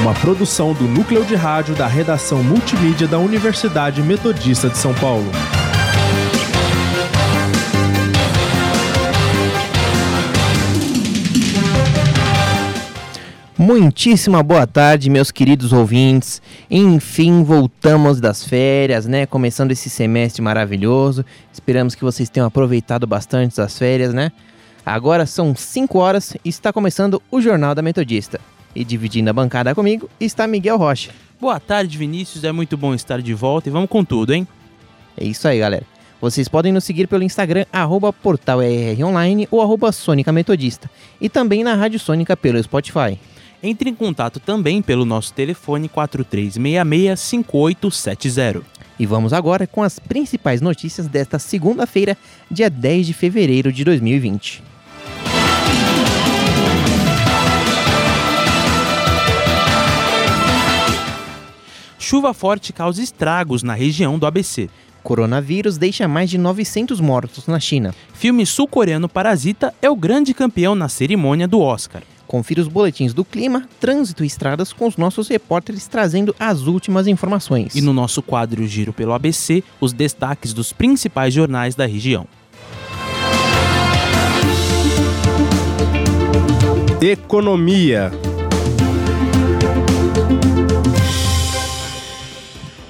uma produção do núcleo de rádio da redação multimídia da Universidade Metodista de São Paulo. Muitíssima boa tarde, meus queridos ouvintes. Enfim, voltamos das férias, né? Começando esse semestre maravilhoso. Esperamos que vocês tenham aproveitado bastante as férias, né? Agora são 5 horas e está começando o Jornal da Metodista. E dividindo a bancada comigo está Miguel Rocha. Boa tarde, Vinícius. É muito bom estar de volta e vamos com tudo, hein? É isso aí, galera. Vocês podem nos seguir pelo Instagram, arroba portalrronline ou arroba Sônica Metodista. E também na Rádio Sônica pelo Spotify. Entre em contato também pelo nosso telefone 4366-5870. E vamos agora com as principais notícias desta segunda-feira, dia 10 de fevereiro de 2020. Chuva forte causa estragos na região do ABC. Coronavírus deixa mais de 900 mortos na China. Filme sul-coreano Parasita é o grande campeão na cerimônia do Oscar. Confira os boletins do clima, trânsito e estradas com os nossos repórteres trazendo as últimas informações. E no nosso quadro Giro pelo ABC, os destaques dos principais jornais da região. Economia.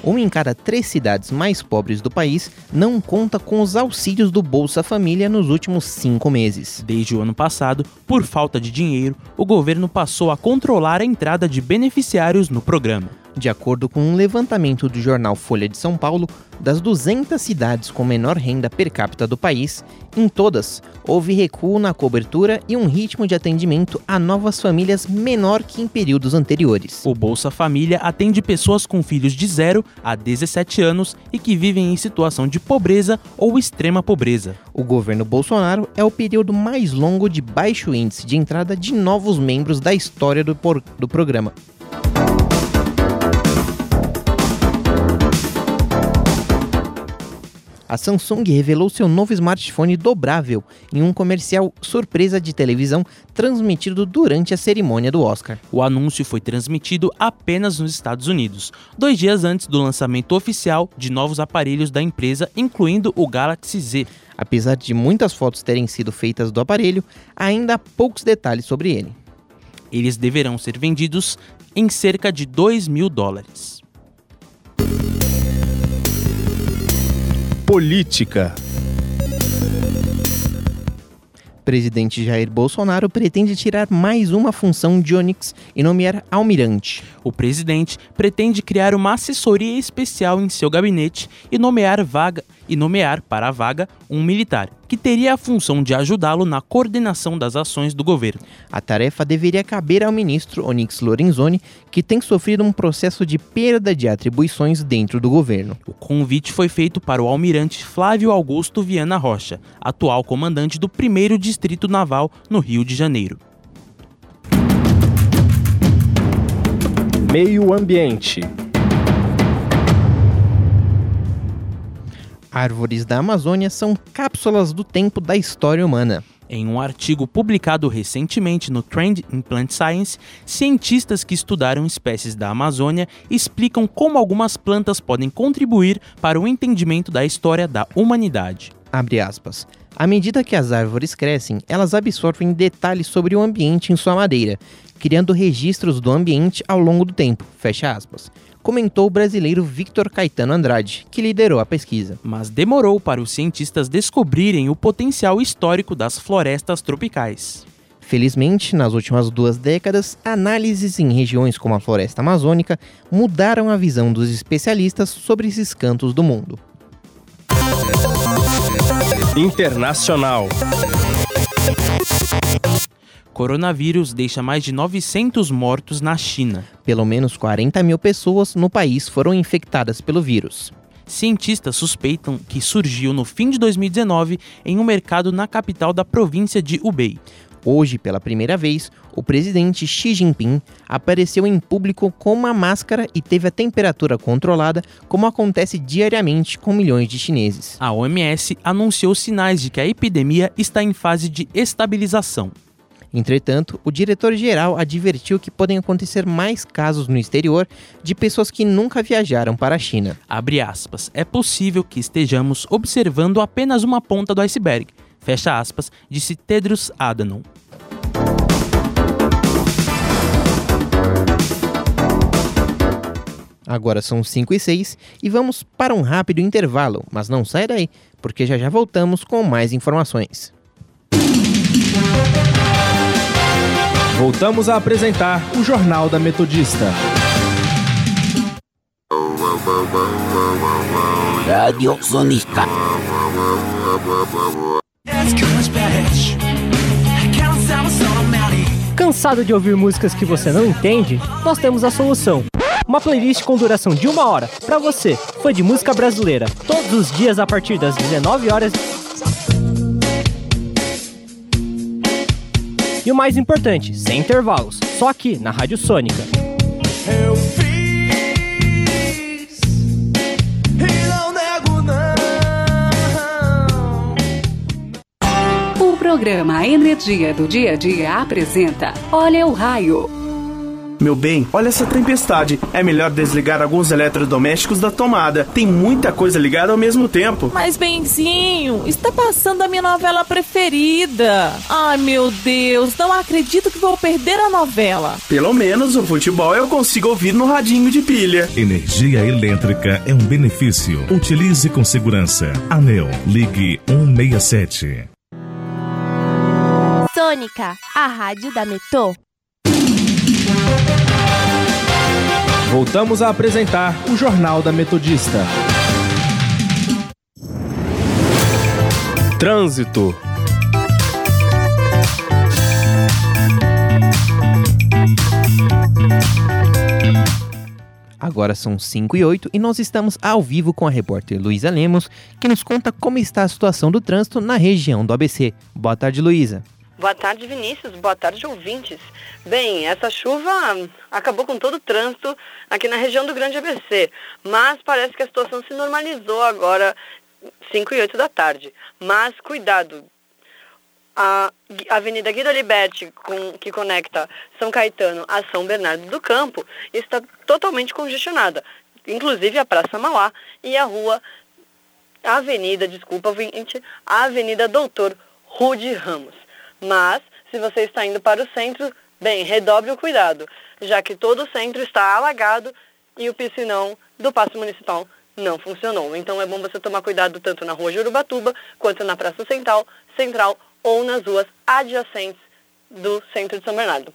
Uma em cada três cidades mais pobres do país não conta com os auxílios do Bolsa Família nos últimos cinco meses. Desde o ano passado, por falta de dinheiro, o governo passou a controlar a entrada de beneficiários no programa. De acordo com um levantamento do jornal Folha de São Paulo, das 200 cidades com menor renda per capita do país, em todas houve recuo na cobertura e um ritmo de atendimento a novas famílias menor que em períodos anteriores. O Bolsa Família atende pessoas com filhos de 0 a 17 anos e que vivem em situação de pobreza ou extrema pobreza. O governo Bolsonaro é o período mais longo de baixo índice de entrada de novos membros da história do, do programa. A Samsung revelou seu novo smartphone dobrável em um comercial surpresa de televisão transmitido durante a cerimônia do Oscar. O anúncio foi transmitido apenas nos Estados Unidos, dois dias antes do lançamento oficial de novos aparelhos da empresa, incluindo o Galaxy Z. Apesar de muitas fotos terem sido feitas do aparelho, ainda há poucos detalhes sobre ele. Eles deverão ser vendidos em cerca de 2 mil dólares. Política. Presidente Jair Bolsonaro pretende tirar mais uma função de Onix e nomear almirante. O presidente pretende criar uma assessoria especial em seu gabinete e nomear vaga e nomear para a vaga um militar, que teria a função de ajudá-lo na coordenação das ações do governo. A tarefa deveria caber ao ministro Onyx Lorenzoni, que tem sofrido um processo de perda de atribuições dentro do governo. O convite foi feito para o almirante Flávio Augusto Viana Rocha, atual comandante do 1 Distrito Naval no Rio de Janeiro. Meio Ambiente. Árvores da Amazônia são cápsulas do tempo da história humana. Em um artigo publicado recentemente no Trend in Plant Science, cientistas que estudaram espécies da Amazônia explicam como algumas plantas podem contribuir para o entendimento da história da humanidade. À medida que as árvores crescem, elas absorvem detalhes sobre o ambiente em sua madeira, criando registros do ambiente ao longo do tempo. Fecha aspas comentou o brasileiro Victor Caetano Andrade, que liderou a pesquisa. Mas demorou para os cientistas descobrirem o potencial histórico das florestas tropicais. Felizmente, nas últimas duas décadas, análises em regiões como a floresta amazônica mudaram a visão dos especialistas sobre esses cantos do mundo. Internacional. Coronavírus deixa mais de 900 mortos na China. Pelo menos 40 mil pessoas no país foram infectadas pelo vírus. Cientistas suspeitam que surgiu no fim de 2019 em um mercado na capital da província de Hubei. Hoje, pela primeira vez, o presidente Xi Jinping apareceu em público com uma máscara e teve a temperatura controlada, como acontece diariamente com milhões de chineses. A OMS anunciou sinais de que a epidemia está em fase de estabilização. Entretanto, o diretor-geral advertiu que podem acontecer mais casos no exterior de pessoas que nunca viajaram para a China. Aspas. É possível que estejamos observando apenas uma ponta do iceberg. Fecha aspas, disse Tedros Adhanom. Agora são 5 e 6 e vamos para um rápido intervalo, mas não sai daí, porque já já voltamos com mais informações. Voltamos a apresentar o Jornal da Metodista. Rádio Sonica. Cansado de ouvir músicas que você não entende? Nós temos a solução. Uma playlist com duração de uma hora para você, fã de música brasileira, todos os dias a partir das 19 horas. E o mais importante, sem intervalos, só aqui na Rádio Sônica. Eu fiz e não nego não. O programa Energia do Dia a Dia apresenta Olha o Raio. Meu bem, olha essa tempestade. É melhor desligar alguns eletrodomésticos da tomada. Tem muita coisa ligada ao mesmo tempo. Mas, Benzinho, está passando a minha novela preferida. Ai, meu Deus, não acredito que vou perder a novela. Pelo menos o futebol eu consigo ouvir no radinho de pilha. Energia elétrica é um benefício. Utilize com segurança. Anel, ligue 167. Sônica, a rádio da Metô. Voltamos a apresentar o Jornal da Metodista. Trânsito. Agora são 5 e 8 e nós estamos ao vivo com a repórter Luísa Lemos, que nos conta como está a situação do trânsito na região do ABC. Boa tarde, Luísa. Boa tarde, Vinícius. Boa tarde, ouvintes. Bem, essa chuva acabou com todo o trânsito aqui na região do Grande ABC, mas parece que a situação se normalizou agora, 5 e 8 da tarde. Mas cuidado, a Avenida Guido Liberti, com, que conecta São Caetano a São Bernardo do Campo, está totalmente congestionada. Inclusive a Praça Mauá e a rua, Avenida, desculpa, ouvinte, a Avenida Doutor Rude Ramos. Mas, se você está indo para o centro, bem, redobre o cuidado, já que todo o centro está alagado e o piscinão do Paço Municipal não funcionou. Então é bom você tomar cuidado tanto na rua Jurubatuba quanto na Praça Central, Central ou nas ruas adjacentes do centro de São Bernardo.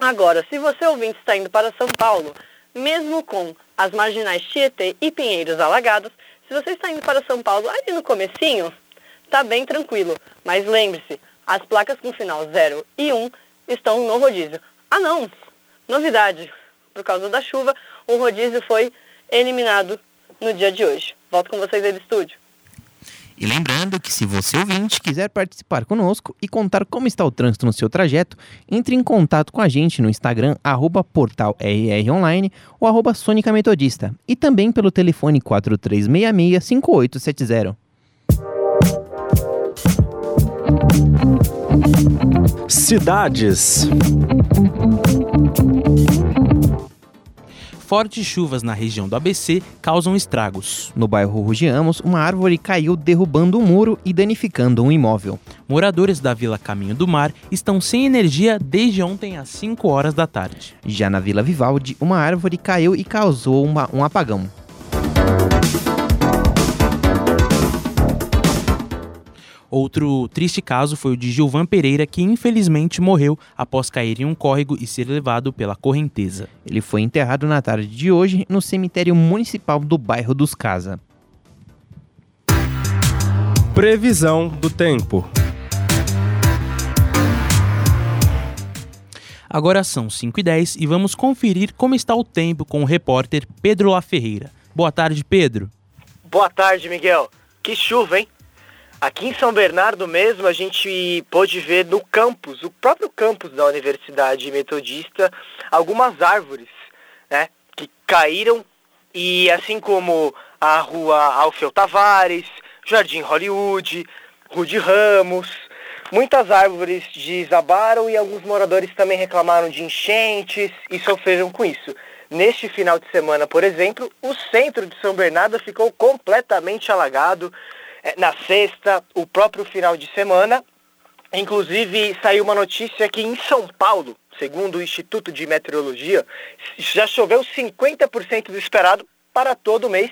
Agora, se você ouvinte está indo para São Paulo, mesmo com as marginais Tietê e Pinheiros alagados, se você está indo para São Paulo ali no comecinho, tá bem tranquilo. Mas lembre-se, as placas com final 0 e 1 estão no rodízio. Ah não, novidade, por causa da chuva, o rodízio foi eliminado no dia de hoje. Volto com vocês aí do estúdio. E lembrando que se você ouvinte quiser participar conosco e contar como está o trânsito no seu trajeto, entre em contato com a gente no Instagram, arroba portal RRonline ou arroba Metodista e também pelo telefone 4366-5870. Cidades. Fortes chuvas na região do ABC causam estragos. No bairro Rugiamos, uma árvore caiu derrubando um muro e danificando um imóvel. Moradores da Vila Caminho do Mar estão sem energia desde ontem às 5 horas da tarde. Já na Vila Vivaldi, uma árvore caiu e causou uma, um apagão. Outro triste caso foi o de Gilvan Pereira, que infelizmente morreu após cair em um córrego e ser levado pela correnteza. Ele foi enterrado na tarde de hoje no cemitério municipal do bairro dos Casa. Previsão do tempo. Agora são 5 e 10 e vamos conferir como está o tempo com o repórter Pedro La Ferreira. Boa tarde, Pedro. Boa tarde, Miguel. Que chuva, hein? Aqui em São Bernardo mesmo, a gente pôde ver no campus, o próprio campus da Universidade Metodista, algumas árvores, né, que caíram e assim como a rua Alfeu Tavares, Jardim Hollywood, Rude Ramos, muitas árvores desabaram e alguns moradores também reclamaram de enchentes e sofreram com isso. Neste final de semana, por exemplo, o centro de São Bernardo ficou completamente alagado. É, na sexta, o próprio final de semana, inclusive saiu uma notícia que em São Paulo, segundo o Instituto de Meteorologia, já choveu 50% do esperado para todo mês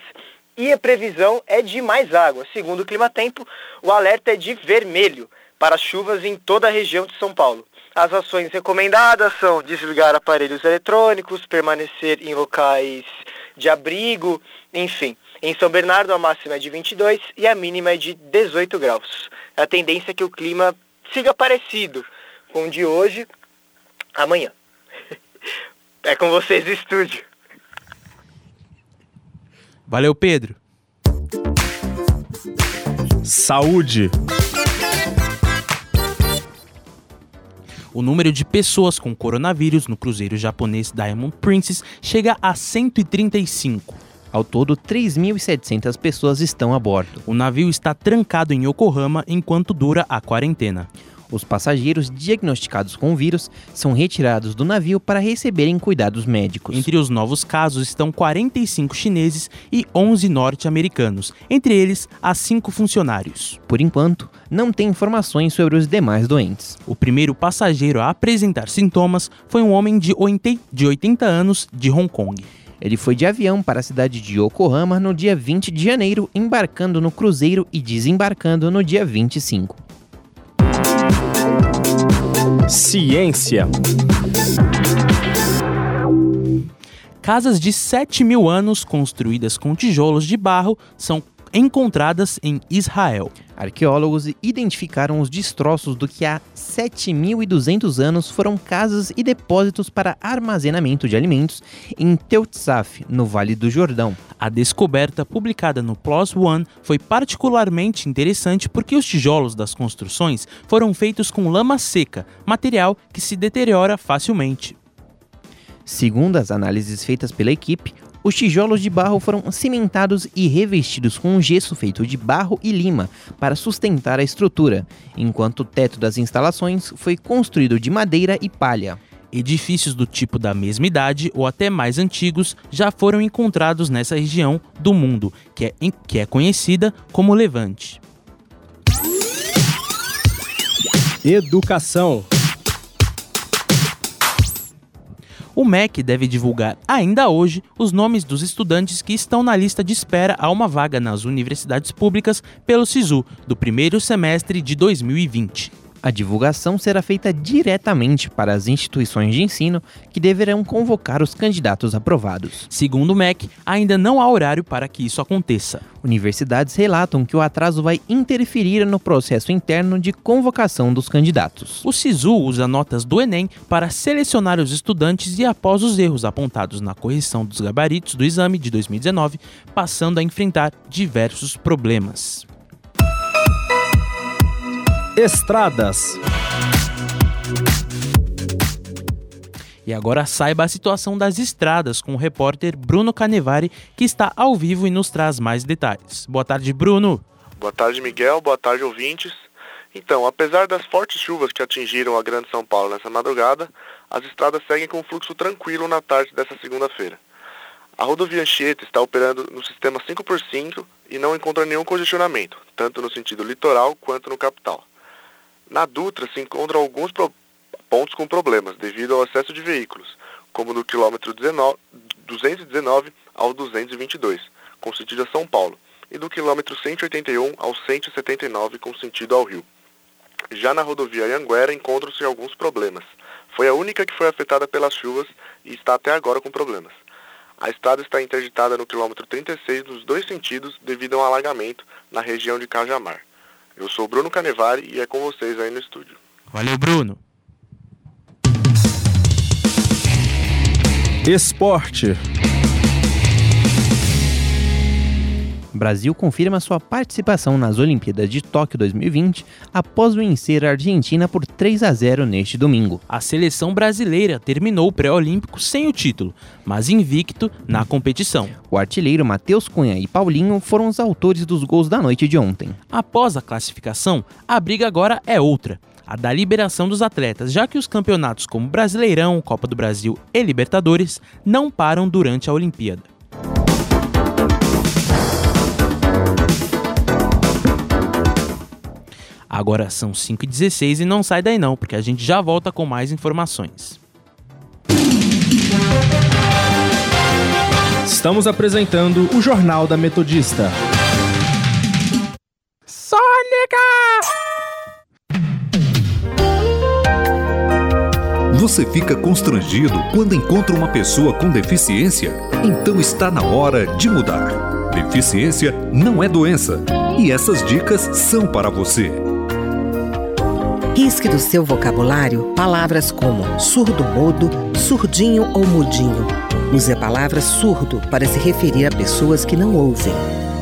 e a previsão é de mais água. Segundo o Clima Tempo, o alerta é de vermelho para chuvas em toda a região de São Paulo. As ações recomendadas são desligar aparelhos eletrônicos, permanecer em locais de abrigo, enfim. Em São Bernardo a máxima é de 22 e a mínima é de 18 graus. A tendência é que o clima siga parecido com o de hoje, amanhã. É com vocês, estúdio. Valeu, Pedro. Saúde. O número de pessoas com coronavírus no cruzeiro japonês Diamond Princess chega a 135. Ao todo, 3.700 pessoas estão a bordo. O navio está trancado em Yokohama enquanto dura a quarentena. Os passageiros diagnosticados com o vírus são retirados do navio para receberem cuidados médicos. Entre os novos casos estão 45 chineses e 11 norte-americanos, entre eles há cinco funcionários. Por enquanto, não tem informações sobre os demais doentes. O primeiro passageiro a apresentar sintomas foi um homem de 80 anos de Hong Kong. Ele foi de avião para a cidade de Yokohama no dia 20 de janeiro, embarcando no cruzeiro e desembarcando no dia 25. Ciência. Casas de 7 mil anos construídas com tijolos de barro são encontradas em Israel. Arqueólogos identificaram os destroços do que há 7.200 anos foram casas e depósitos para armazenamento de alimentos em Teutzaf, no Vale do Jordão. A descoberta publicada no PLOS ONE foi particularmente interessante porque os tijolos das construções foram feitos com lama seca, material que se deteriora facilmente. Segundo as análises feitas pela equipe, os tijolos de barro foram cimentados e revestidos com um gesso feito de barro e lima para sustentar a estrutura, enquanto o teto das instalações foi construído de madeira e palha. Edifícios do tipo da mesma idade ou até mais antigos já foram encontrados nessa região do mundo, que é, que é conhecida como Levante. Educação. O MEC deve divulgar ainda hoje os nomes dos estudantes que estão na lista de espera a uma vaga nas universidades públicas pelo SISU do primeiro semestre de 2020. A divulgação será feita diretamente para as instituições de ensino que deverão convocar os candidatos aprovados. Segundo o MEC, ainda não há horário para que isso aconteça. Universidades relatam que o atraso vai interferir no processo interno de convocação dos candidatos. O SISU usa notas do Enem para selecionar os estudantes e, após os erros apontados na correção dos gabaritos do exame de 2019, passando a enfrentar diversos problemas. Estradas. E agora saiba a situação das estradas com o repórter Bruno Canevari, que está ao vivo e nos traz mais detalhes. Boa tarde, Bruno. Boa tarde, Miguel. Boa tarde, ouvintes. Então, apesar das fortes chuvas que atingiram a Grande São Paulo nessa madrugada, as estradas seguem com fluxo tranquilo na tarde dessa segunda-feira. A rodovia Anchieta está operando no sistema 5x5 e não encontra nenhum congestionamento, tanto no sentido litoral quanto no capital. Na Dutra se encontram alguns pontos com problemas devido ao excesso de veículos, como no quilômetro 19, 219 ao 222, com sentido a São Paulo, e do quilômetro 181 ao 179, com sentido ao Rio. Já na rodovia Anguera encontram-se alguns problemas. Foi a única que foi afetada pelas chuvas e está até agora com problemas. A estrada está interditada no quilômetro 36 nos dois sentidos devido a um alagamento na região de Cajamar. Eu sou Bruno Canevari e é com vocês aí no estúdio. Valeu, Bruno. Esporte. Brasil confirma sua participação nas Olimpíadas de Tóquio 2020 após vencer a Argentina por 3 a 0 neste domingo. A seleção brasileira terminou o pré-olímpico sem o título, mas invicto na competição. O artilheiro Matheus Cunha e Paulinho foram os autores dos gols da noite de ontem. Após a classificação, a briga agora é outra. A da liberação dos atletas, já que os campeonatos como Brasileirão, Copa do Brasil e Libertadores não param durante a Olimpíada. Agora são 5h16 e não sai daí não, porque a gente já volta com mais informações. Estamos apresentando o Jornal da Metodista. Sônica! Você fica constrangido quando encontra uma pessoa com deficiência? Então está na hora de mudar. Deficiência não é doença. E essas dicas são para você. Risque do seu vocabulário palavras como surdo-mudo, surdinho ou mudinho. Use a palavra surdo para se referir a pessoas que não ouvem.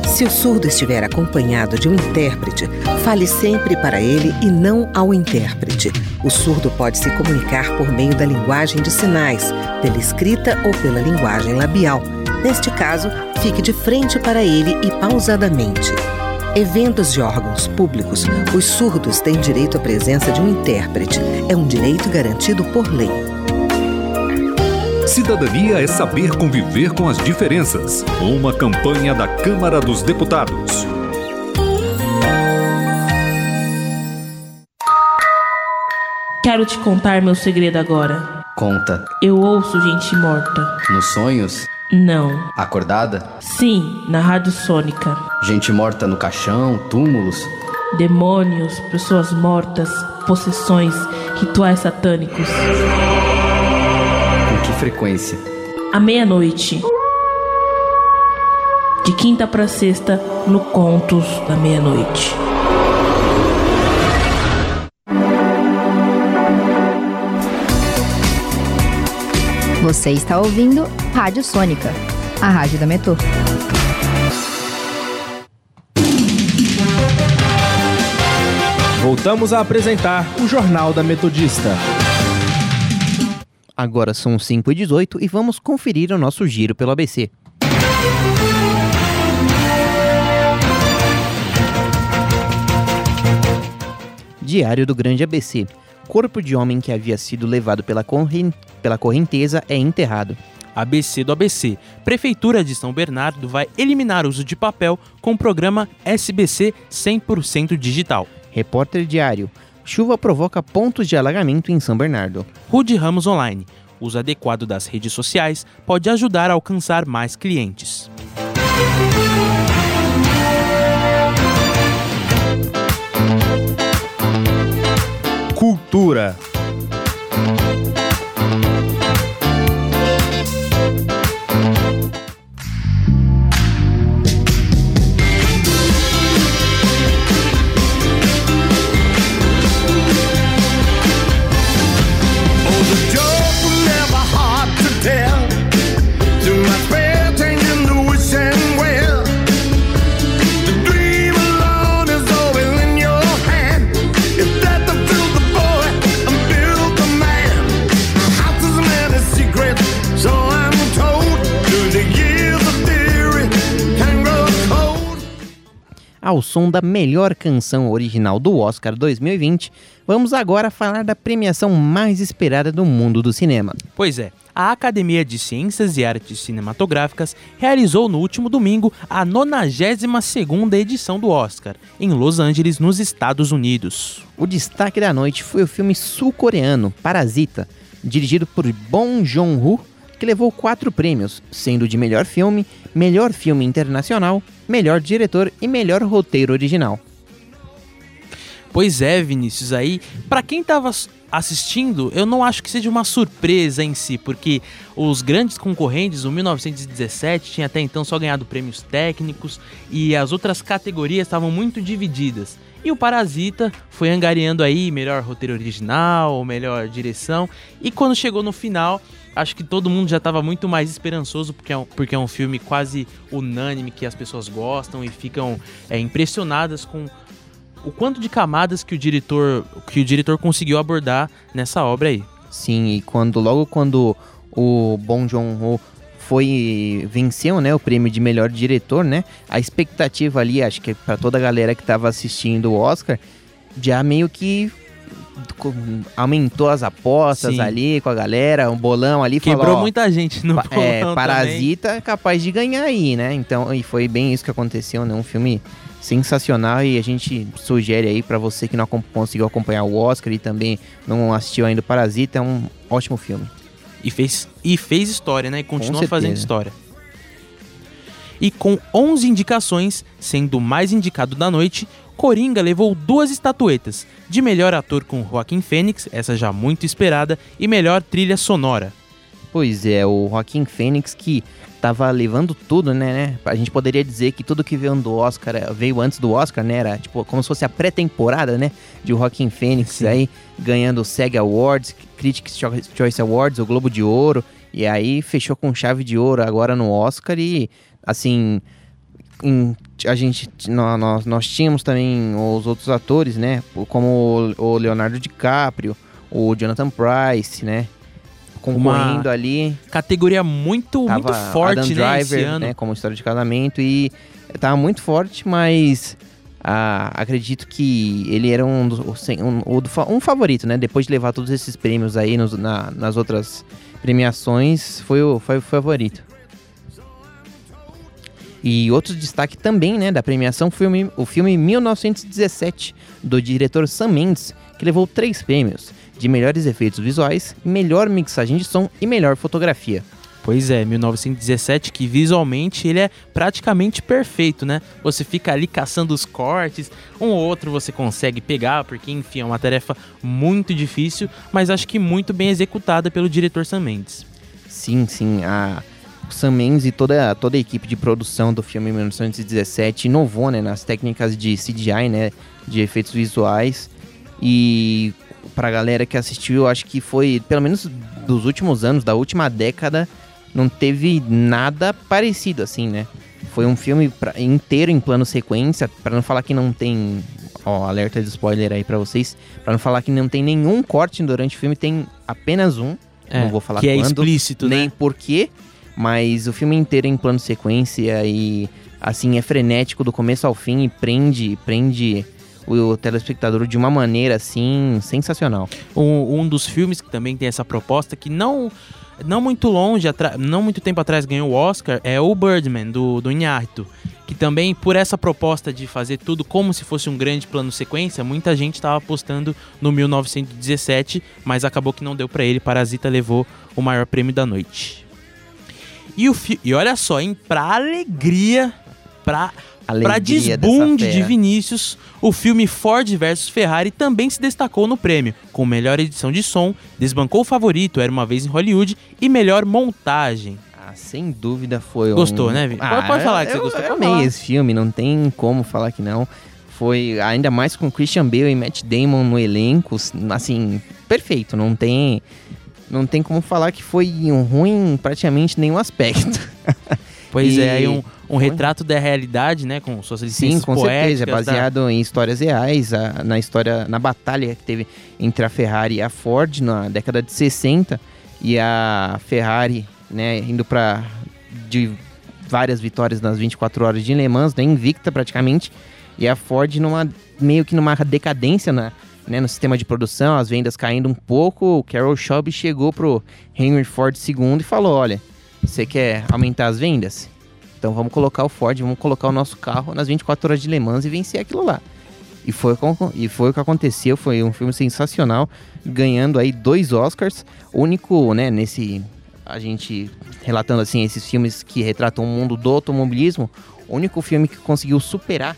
Se o surdo estiver acompanhado de um intérprete, fale sempre para ele e não ao intérprete. O surdo pode se comunicar por meio da linguagem de sinais, pela escrita ou pela linguagem labial. Neste caso, fique de frente para ele e pausadamente. Eventos de órgãos públicos, os surdos têm direito à presença de um intérprete. É um direito garantido por lei. Cidadania é saber conviver com as diferenças. Uma campanha da Câmara dos Deputados. Quero te contar meu segredo agora. Conta. Eu ouço gente morta. Nos sonhos? Não. Acordada? Sim, na Rádio Sônica. Gente morta no caixão, túmulos? Demônios, pessoas mortas, possessões, rituais satânicos. Com que frequência? À meia-noite. De quinta para sexta, no Contos da Meia-Noite. Você está ouvindo Rádio Sônica, a rádio da Metrô. Voltamos a apresentar o Jornal da Metodista. Agora são 5 e 18 e vamos conferir o nosso giro pelo ABC. Diário do Grande ABC. Corpo de homem que havia sido levado pela, corren pela correnteza é enterrado. ABC do ABC. Prefeitura de São Bernardo vai eliminar o uso de papel com o programa SBC 100% digital. Repórter Diário. Chuva provoca pontos de alagamento em São Bernardo. Rude Ramos Online. Uso adequado das redes sociais pode ajudar a alcançar mais clientes. Cultura. Som da melhor canção original do Oscar 2020, vamos agora falar da premiação mais esperada do mundo do cinema. Pois é, a Academia de Ciências e Artes Cinematográficas realizou no último domingo a 92ª edição do Oscar, em Los Angeles, nos Estados Unidos. O destaque da noite foi o filme sul-coreano Parasita, dirigido por Bong Joon-ho, que levou quatro prêmios, sendo de melhor filme, melhor filme internacional, melhor diretor e melhor roteiro original. Pois é, Vinícius, aí, para quem tava assistindo, eu não acho que seja uma surpresa em si, porque os grandes concorrentes, o 1917 tinha até então só ganhado prêmios técnicos e as outras categorias estavam muito divididas. E o Parasita foi angariando aí melhor roteiro original, melhor direção, e quando chegou no final, acho que todo mundo já estava muito mais esperançoso porque é, um, porque é um filme quase unânime que as pessoas gostam e ficam é, impressionadas com o quanto de camadas que o diretor que o diretor conseguiu abordar nessa obra aí. Sim, e quando logo quando o Bong Joon-ho foi venceu, né, o prêmio de melhor diretor, né? A expectativa ali, acho que para toda a galera que estava assistindo o Oscar, já meio que aumentou as apostas Sim. ali com a galera, um bolão ali. Quebrou falou, muita gente no bolão É, Parasita também. capaz de ganhar aí, né? Então, e foi bem isso que aconteceu, né? Um filme sensacional e a gente sugere aí para você que não conseguiu acompanhar o Oscar e também não assistiu ainda o Parasita, é um ótimo filme. E fez, e fez história, né? E continua fazendo história. E com 11 indicações, sendo o mais indicado da noite, Coringa levou duas estatuetas, de melhor ator com Joaquim Fênix, essa já muito esperada, e melhor trilha sonora. Pois é, o Joaquim Fênix que tava levando tudo, né, né? A gente poderia dizer que tudo que veio do Oscar veio antes do Oscar, né? Era tipo como se fosse a pré-temporada, né? De Joaquim Fênix Sim. aí ganhando o SEG Awards, Critics Choice Awards, o Globo de Ouro. E aí fechou com chave de ouro agora no Oscar e assim. Em, a gente nós, nós tínhamos também os outros atores, né? Como o Leonardo DiCaprio, o Jonathan Price, né? concorrendo ali. Categoria muito, muito forte, Adam né, Driver, né, como história de casamento e tava muito forte, mas ah, acredito que ele era um, dos, um, um, favorito, né? Depois de levar todos esses prêmios aí nos, na, nas outras premiações, foi o, foi o favorito. E outro destaque também, né, da premiação foi o filme 1917, do diretor Sam Mendes, que levou três prêmios de melhores efeitos visuais, melhor mixagem de som e melhor fotografia. Pois é, 1917 que visualmente ele é praticamente perfeito, né? Você fica ali caçando os cortes, um ou outro você consegue pegar, porque enfim, é uma tarefa muito difícil, mas acho que muito bem executada pelo diretor Sam Mendes. Sim, sim, a Sam Mendes e toda, toda a equipe de produção do filme 1917 inovou, né, nas técnicas de CGI, né, de efeitos visuais e pra galera que assistiu, eu acho que foi, pelo menos dos últimos anos, da última década, não teve nada parecido assim, né? Foi um filme pra, inteiro em plano sequência, para não falar que não tem, ó, alerta de spoiler aí para vocês, para não falar que não tem nenhum corte durante o filme, tem apenas um. É, não vou falar que quando, é explícito, nem né? porquê, mas o filme inteiro é em plano sequência e assim é frenético do começo ao fim e prende, prende o telespectador de uma maneira assim sensacional. Um, um dos filmes que também tem essa proposta que não não muito longe, não muito tempo atrás ganhou o Oscar é o Birdman do do Inharito, que também por essa proposta de fazer tudo como se fosse um grande plano sequência, muita gente estava apostando no 1917, mas acabou que não deu para ele. Parasita levou o maior prêmio da noite. E, o e olha só, hein, pra alegria, pra para desbunde de Vinícius, o filme Ford vs Ferrari também se destacou no prêmio, com melhor edição de som, desbancou o favorito Era Uma Vez em Hollywood e melhor montagem. Ah, sem dúvida foi Gostou, um... né, Vini? Ah, pode, pode falar que eu, você gostou. Eu amei esse filme, não tem como falar que não. Foi ainda mais com Christian Bale e Matt Damon no elenco, assim, perfeito, não tem não tem como falar que foi ruim em praticamente nenhum aspecto. Pois e... é, aí um, um retrato da realidade, né, com suas licenças Sim, com certeza, é baseado da... em histórias reais, a, na história, na batalha que teve entre a Ferrari e a Ford na década de 60 e a Ferrari, né, indo para de várias vitórias nas 24 horas de Le Mans, né, invicta praticamente, e a Ford numa meio que numa decadência na né, no sistema de produção, as vendas caindo um pouco, o Carol Shelby chegou pro Henry Ford II e falou, olha, você quer aumentar as vendas? Então vamos colocar o Ford, vamos colocar o nosso carro nas 24 horas de Le Mans e vencer aquilo lá. E foi, e foi o que aconteceu, foi um filme sensacional, ganhando aí dois Oscars, único, né, nesse a gente relatando assim esses filmes que retratam o mundo do automobilismo, o único filme que conseguiu superar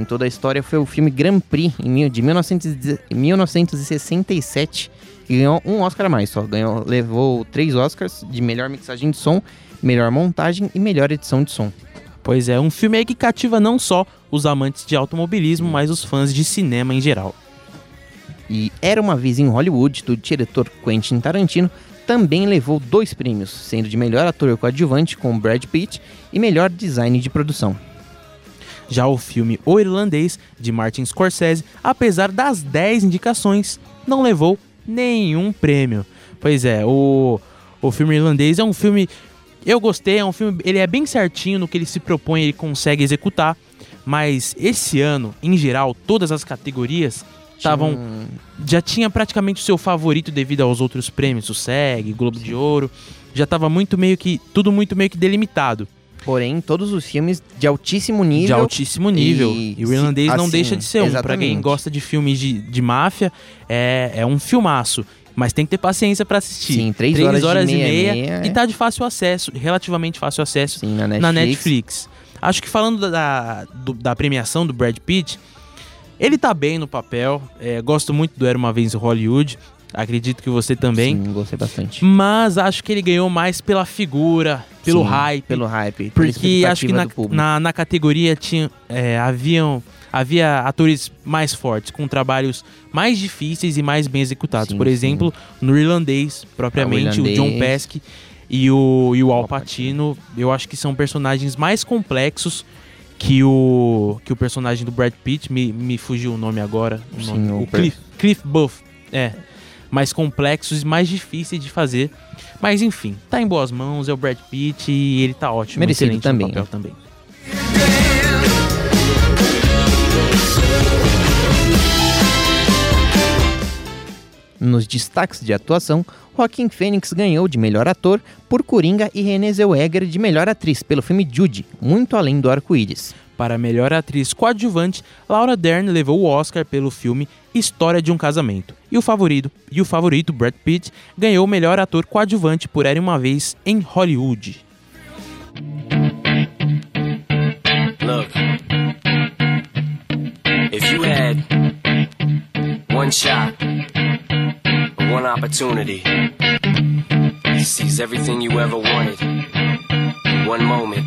em toda a história foi o filme Grand Prix de 1967, que ganhou um Oscar a mais só, ganhou, levou três Oscars de melhor mixagem de som melhor montagem e melhor edição de som. Pois é, um filme que cativa não só os amantes de automobilismo, mas os fãs de cinema em geral. E Era uma vez em Hollywood, do diretor Quentin Tarantino, também levou dois prêmios, sendo de melhor ator coadjuvante com Brad Pitt e melhor design de produção. Já o filme O Irlandês, de Martin Scorsese, apesar das 10 indicações, não levou nenhum prêmio. Pois é, o, o filme irlandês é um filme. Eu gostei, é um filme. Ele é bem certinho no que ele se propõe, ele consegue executar. Mas esse ano, em geral, todas as categorias estavam. Já tinha praticamente o seu favorito devido aos outros prêmios, o SEG, Globo de Ouro. Já estava muito meio que. Tudo muito meio que delimitado. Porém, todos os filmes de altíssimo nível. De altíssimo nível. E, o irlandês não assim, deixa de ser um. Pra quem gosta de filmes de, de máfia, é, é um filmaço. Mas tem que ter paciência pra assistir. Sim, três horas de meia, meia, E tá de fácil acesso, relativamente fácil acesso Sim, na Netflix. na Netflix. Acho que falando da, do- da premiação do Brad Pitt, ele tá bem no papel. É, gosto muito do Era Uma Vez em Hollywood. Acredito que você também. Sim, gostei bastante. Mas acho que ele ganhou mais pela figura, pelo Sim, hype. Pelo hype. Porque acho que na, na, na categoria tinha, é, haviam, havia atores mais fortes, com trabalhos mais difíceis e mais bem executados. Sim, Por sim. exemplo, no irlandês, propriamente, Ah, o o John irlandês. Pesci e o, e o Al Pacino, eu acho que são personagens mais complexos que o, que o personagem do Brad Pitt. Me, me fugiu o nome agora. O, Sim, nome, o o Cliff, Cliff Buff. É. Mais complexos e mais difíceis de fazer. Mas enfim, tá em boas mãos, é o Brad Pitt e ele tá ótimo. Merecido também, no papel né? também. Nos destaques de atuação, Joaquim Fênix ganhou de melhor ator por Coringa e Renée Zellweger de melhor atriz pelo filme Judy, Muito Além do Arco-Íris. Para melhor atriz coadjuvante, Laura Dern levou o Oscar pelo filme História de um Casamento. E o favorito, e o favorito Brad Pitt ganhou o melhor ator coadjuvante por Era uma vez em Hollywood. Look, if you had one shot, one opportunity seize everything you ever wanted one moment,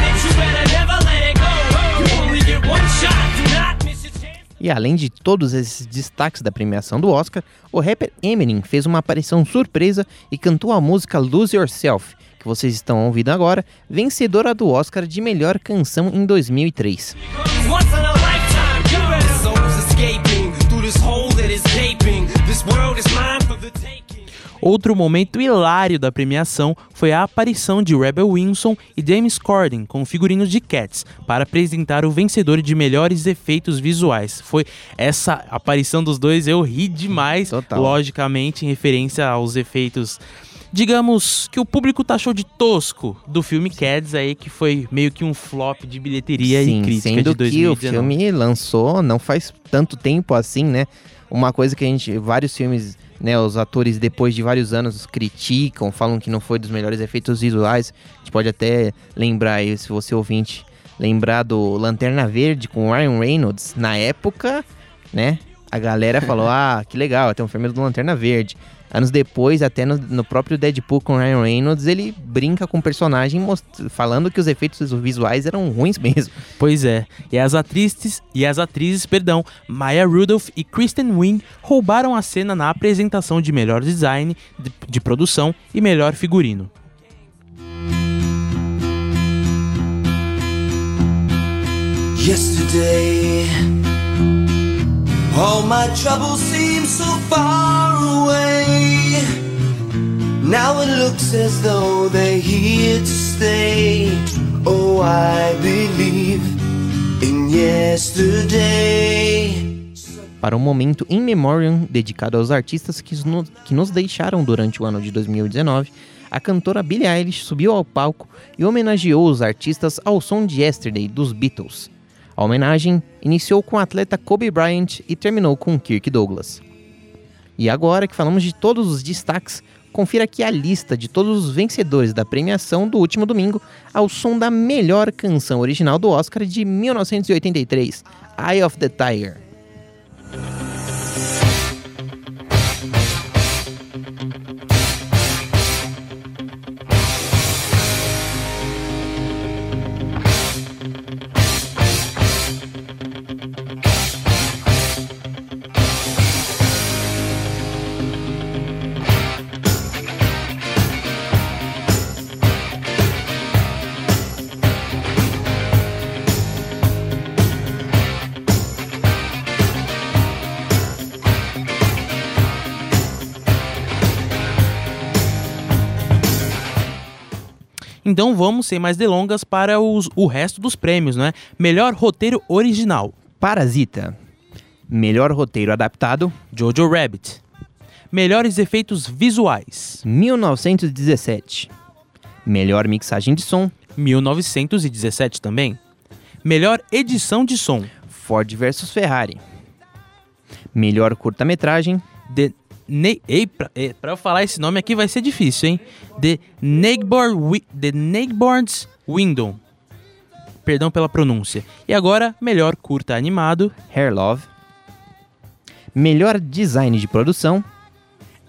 E além de todos esses destaques da premiação do Oscar, o rapper Eminem fez uma aparição surpresa e cantou a música Lose Yourself, que vocês estão ouvindo agora, vencedora do Oscar de melhor canção em 2003. Outro momento hilário da premiação foi a aparição de Rebel Wilson e James Corden com figurinos de Cats para apresentar o vencedor de melhores efeitos visuais. Foi essa aparição dos dois eu ri demais, logicamente em referência aos efeitos digamos que o público taxou de tosco do filme Cats aí que foi meio que um flop de bilheteria Sim, e crítica sendo de que o 2019. filme lançou não faz tanto tempo assim, né? Uma coisa que a gente, vários filmes, né, os atores depois de vários anos criticam, falam que não foi dos melhores efeitos visuais. A gente pode até lembrar aí, se você ouvinte, lembrar do Lanterna Verde com Ryan Reynolds. Na época, né, a galera falou, ah, que legal, tem um filme do Lanterna Verde. Anos depois, até no, no próprio Deadpool com Ryan Reynolds, ele brinca com o personagem most- falando que os efeitos visuais eram ruins mesmo. Pois é, e as atrizes, e as atrizes, perdão, Maya Rudolph e Kristen Wiig roubaram a cena na apresentação de melhor design de, de produção e melhor figurino. Yesterday, all my troubles seem so far away. Now it looks as though they're here to stay. Oh, I believe in yesterday. Para um momento in memoriam dedicado aos artistas que, no- que nos deixaram durante o ano de 2019, a cantora Billie Eilish subiu ao palco e homenageou os artistas ao som de Yesterday dos Beatles. A homenagem iniciou com o atleta Kobe Bryant e terminou com Kirk Douglas. E agora que falamos de todos os destaques, confira aqui a lista de todos os vencedores da premiação do último domingo ao som da melhor canção original do Oscar de 1983, Eye of the Tiger. Então vamos, sem mais delongas, para os- o resto dos prêmios, né? Melhor roteiro original. Parasita. Melhor roteiro adaptado. Jojo Rabbit. Melhores efeitos visuais. 1917. Melhor mixagem de som. 1917 também. Melhor edição de som. Ford vs Ferrari. Melhor curta-metragem. The Ne Ei, pra, eh, pra eu falar esse nome aqui vai ser difícil, hein? The Neighbor The Neighbor's Window. Perdão pela pronúncia. E agora, melhor curta animado. Hair Love. Melhor design de produção.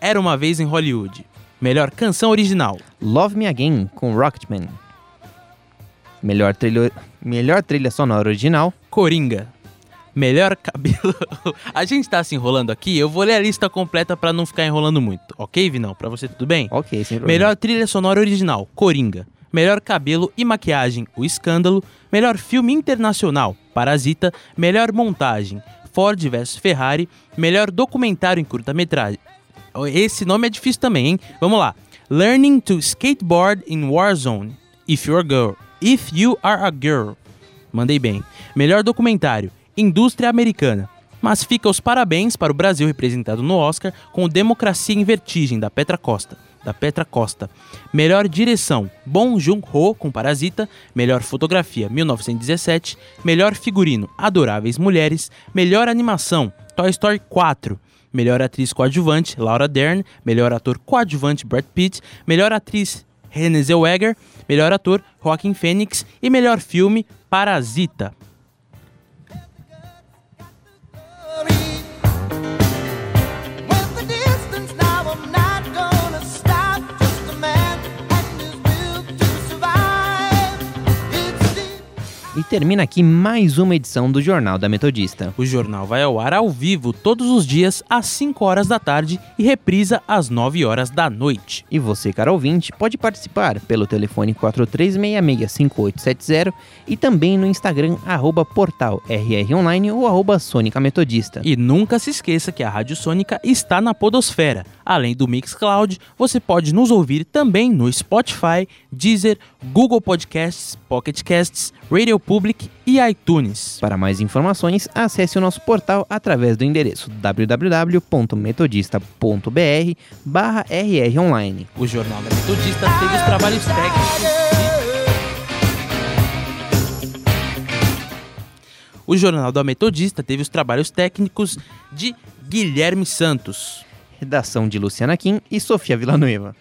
Era uma vez em Hollywood. Melhor canção original. Love Me Again com Rocketman. Melhor melhor trilha sonora original. Coringa. Melhor cabelo. a gente tá se enrolando aqui, eu vou ler a lista completa pra não ficar enrolando muito. Ok, Vinão? Pra você tudo bem? Ok, sem problema. Melhor trilha sonora original, Coringa. Melhor cabelo e maquiagem, O Escândalo. Melhor filme internacional, Parasita. Melhor montagem, Ford vs Ferrari. Melhor documentário em curta-metragem. Esse nome é difícil também, hein? Vamos lá. Learning to skateboard in Warzone. If you're a girl. If you are a girl. Mandei bem. Melhor documentário, Indústria Americana. Mas fica os parabéns para o Brasil representado no Oscar com Democracia em Vertigem, da Petra Costa. Da Petra Costa. Melhor direção, Bong Joon-ho com Parasita. Melhor fotografia, 1917. Melhor figurino, Adoráveis Mulheres. Melhor animação, Toy Story 4. Melhor atriz coadjuvante, Laura Dern. Melhor ator coadjuvante, Brad Pitt. Melhor atriz, Renée Zellweger. Melhor ator, Joaquin Phoenix. E melhor filme, Parasita. E termina aqui mais uma edição do Jornal da Metodista. O jornal vai ao ar ao vivo todos os dias às 5 horas da tarde e reprisa às 9 horas da noite. E você, caro ouvinte, pode participar pelo telefone 43665870 e também no Instagram, arroba portal rronline ou arroba Sônica Metodista. E nunca se esqueça que a Rádio Sônica está na Podosfera. Além do Mixcloud, você pode nos ouvir também no Spotify, Deezer, Google Podcasts, Pocket Casts, Radio Public e iTunes. Para mais informações, acesse o nosso portal através do endereço www.metodista.br barra rronline. O Jornal da Metodista teve os trabalhos técnicos O Jornal da Metodista teve os trabalhos técnicos de Guilherme Santos. Redação de Luciana Kim e Sofia Villanueva.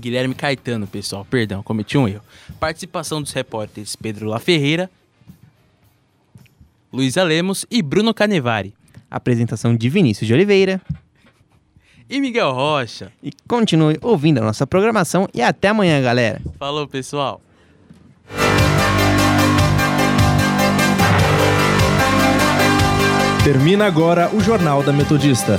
Guilherme Caetano, pessoal, perdão, cometi um erro. Participação dos repórteres Pedro La Ferreira, Luísa Lemos e Bruno Canevari. Apresentação de Vinícius de Oliveira. E Miguel Rocha. E continue ouvindo a nossa programação e até amanhã, galera. Falou, pessoal. Termina agora o Jornal da Metodista.